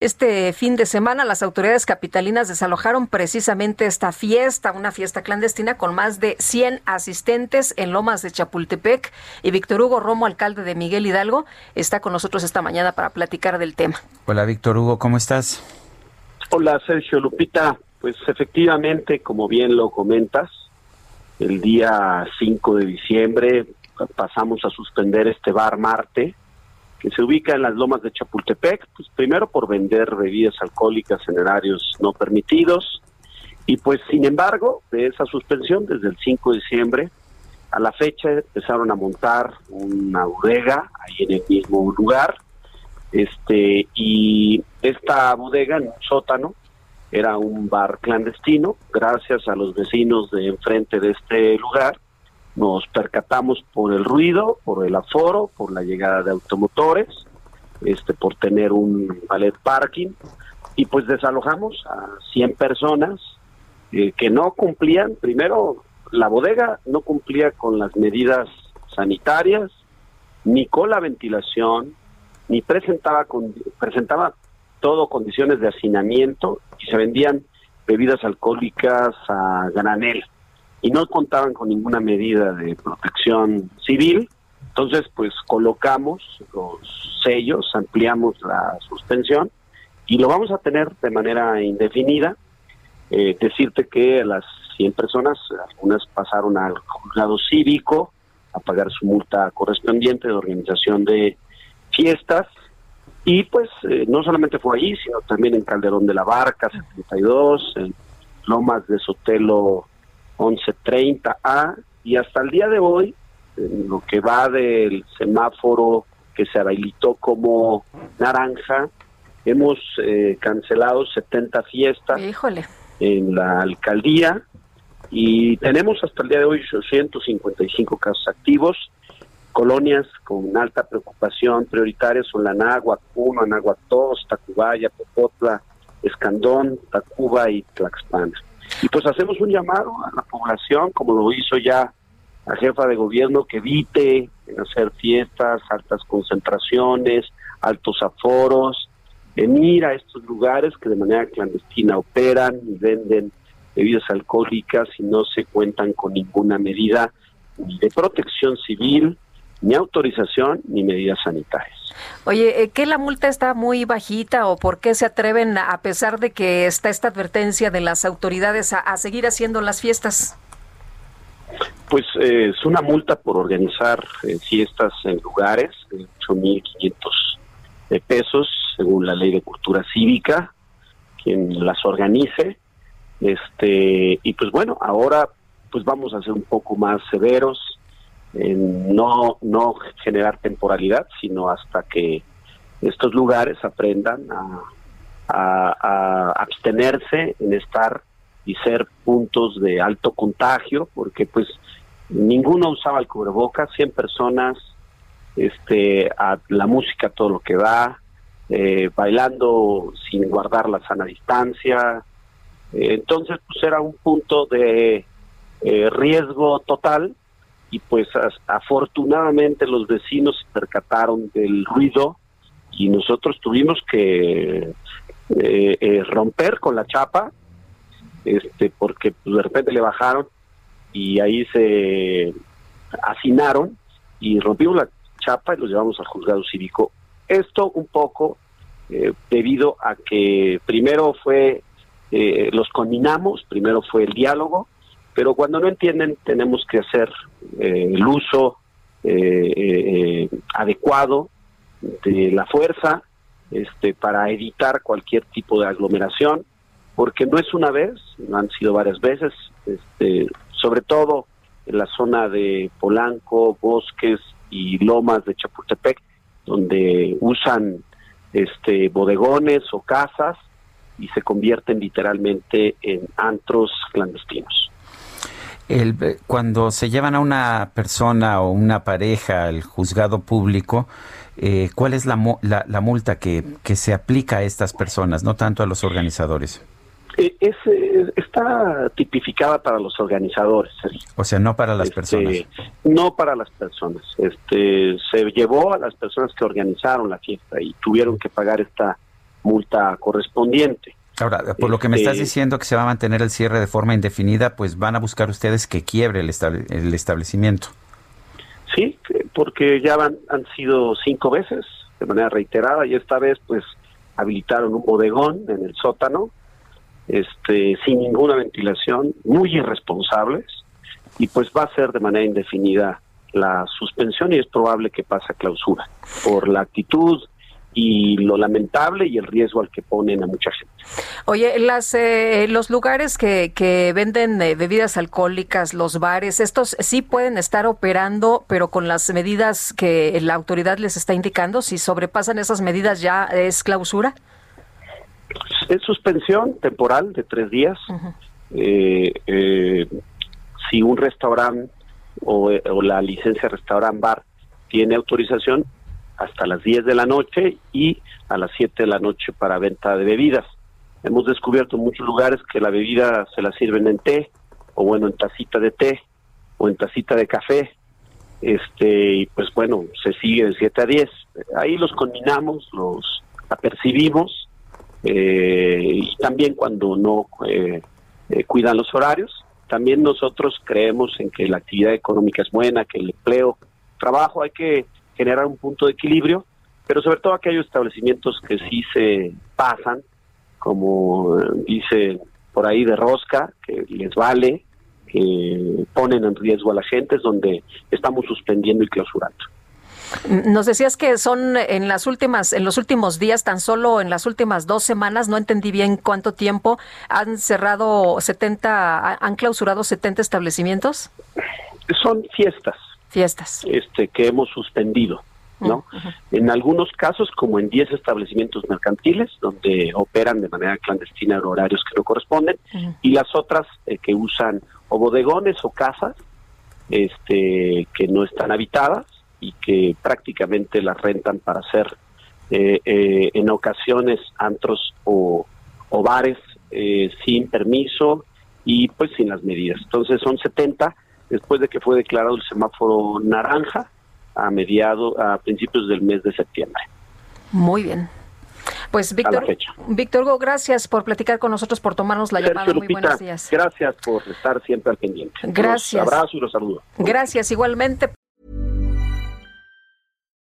Este fin de semana las autoridades capitalinas desalojaron precisamente esta fiesta, una fiesta clandestina con más de 100 asistentes en Lomas de Chapultepec. Y Víctor Hugo Romo, alcalde de Miguel Hidalgo, está con nosotros esta mañana para platicar del tema. Hola Víctor Hugo, ¿cómo estás? Hola Sergio Lupita, pues efectivamente, como bien lo comentas, el día 5 de diciembre pasamos a suspender este bar Marte que se ubica en las lomas de Chapultepec, pues primero por vender bebidas alcohólicas en horarios no permitidos, y pues sin embargo, de esa suspensión, desde el 5 de diciembre a la fecha empezaron a montar una bodega ahí en el mismo lugar, este, y esta bodega en un sótano era un bar clandestino, gracias a los vecinos de enfrente de este lugar, nos percatamos por el ruido, por el aforo, por la llegada de automotores, este, por tener un ballet parking y pues desalojamos a 100 personas eh, que no cumplían, primero la bodega no cumplía con las medidas sanitarias, ni con la ventilación, ni presentaba con, presentaba todo condiciones de hacinamiento y se vendían bebidas alcohólicas a granel y no contaban con ninguna medida de protección civil. Entonces, pues colocamos los sellos, ampliamos la suspensión y lo vamos a tener de manera indefinida. Eh, decirte que las 100 personas, algunas pasaron al juzgado cívico a pagar su multa correspondiente de organización de fiestas. Y pues eh, no solamente fue allí, sino también en Calderón de la Barca, 72, en Lomas de Sotelo 1130A y hasta el día de hoy, en lo que va del semáforo que se habilitó como naranja, hemos eh, cancelado 70 fiestas en la alcaldía y tenemos hasta el día de hoy 855 casos activos. Colonias con alta preocupación prioritarias son la Náhuac 1, Anáhuac 2, Tacubaya, Popotla, Escandón, Tacuba y Tlaxpana. Y pues hacemos un llamado a la población, como lo hizo ya la jefa de gobierno, que evite hacer fiestas, altas concentraciones, altos aforos, en ir a estos lugares que de manera clandestina operan y venden bebidas alcohólicas y no se cuentan con ninguna medida de protección civil, ni autorización, ni medidas sanitarias. Oye, eh, ¿qué la multa está muy bajita o por qué se atreven, a pesar de que está esta advertencia de las autoridades, a, seguir haciendo las fiestas? Pues eh, es una multa por organizar eh, fiestas en lugares, de 8.500 pesos, según la ley de cultura cívica, quien las organice. Este, y pues bueno, ahora pues vamos a ser un poco más severos, no, no generar temporalidad, sino hasta que estos lugares aprendan a, abstenerse en estar y ser puntos de alto contagio, porque pues ninguno usaba el cubrebocas, 100 personas, este, a la música todo lo que va, eh, bailando sin guardar la sana distancia. Eh, entonces, pues era un punto de eh, riesgo total y pues afortunadamente los vecinos se percataron del ruido y nosotros tuvimos que eh, eh, romper con la chapa este porque pues, de repente le bajaron y ahí se hacinaron y rompimos la chapa y los llevamos al juzgado cívico. Esto un poco eh, debido a que primero fue los combinamos primero fue el diálogo pero cuando no entienden tenemos que hacer eh, el uso eh, eh, adecuado de la fuerza este, para evitar cualquier tipo de aglomeración, porque no es una vez, han sido varias veces, este, sobre todo en la zona de Polanco, Bosques y Lomas de Chapultepec, donde usan este bodegones o casas y se convierten literalmente en antros clandestinos. El, cuando se llevan a una persona o una pareja al juzgado público, eh, ¿cuál es la, la, multa que, que, se aplica a estas personas, no tanto a los organizadores? Eh, es, está tipificada para los organizadores. O sea, no para las este, personas. No para las personas. Este, se llevó a las personas que organizaron la fiesta y tuvieron que pagar esta multa correspondiente. Ahora, por lo que me estás Este, diciendo que se va a mantener el cierre de forma indefinida, pues van a buscar ustedes que quiebre el, estable- el establecimiento. Sí, que- porque ya van, han sido cinco veces de manera reiterada y esta vez pues habilitaron un bodegón en el sótano, este, sin ninguna ventilación, muy irresponsables y pues va a ser de manera indefinida la suspensión y es probable que pase a clausura por la actitud y lo lamentable y el riesgo al que ponen a mucha gente. Oye, las, eh, los lugares que, que venden eh, bebidas alcohólicas, los bares, estos sí pueden estar operando, pero con las medidas que la autoridad les está indicando. Si sobrepasan esas medidas, ya es clausura. Es suspensión temporal de tres días. Eh, eh, si un restaurante o, o la licencia restaurant bar tiene autorización hasta las 10 de la noche y a las 7 de la noche para venta de bebidas. Hemos descubierto en muchos lugares que la bebida se la sirven en té o bueno en tacita de té o en tacita de café. Este y pues bueno, se sigue de 7 a 10. Ahí los combinamos, los apercibimos eh, y también cuando no eh, eh, cuidan los horarios. También nosotros creemos en que la actividad económica es buena, que el empleo, trabajo, hay que generar un punto de equilibrio, pero sobre todo aquellos establecimientos que sí se pasan, como eh, dice por ahí de rosca, que les vale, que ponen en riesgo a la gente, es donde estamos suspendiendo y clausurando. Nos decías que son en las últimas, en los últimos días, tan solo en las últimas dos semanas, no entendí bien cuánto tiempo han cerrado 70, ha- han clausurado 70 establecimientos, Son fiestas, fiestas. este que hemos suspendido, ¿no? En algunos casos, como en 10 establecimientos mercantiles, donde operan de manera clandestina en horarios que no corresponden, y las otras eh, que usan o bodegones o casas este que no están habitadas y que prácticamente las rentan para hacer eh, eh, en ocasiones antros o, o bares eh, sin permiso y pues sin las medidas. Entonces son 70 después de que fue declarado el semáforo naranja a mediados, a principios del mes de septiembre. Muy bien. Pues Víctor. Víctor Hugo, gracias por platicar con nosotros, por tomarnos la llamada. Sergio Muy Lupita, buenos días. gracias por estar siempre al pendiente. Gracias. Los abrazo y los saludo. Gracias, igualmente.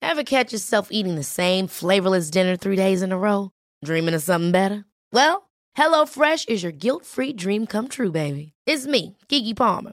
Ever catch yourself eating the same flavorless dinner three days in a row? Dreaming of something better? Well, HelloFresh is your guilt free dream come true, baby. It's me, Kiki Palmer.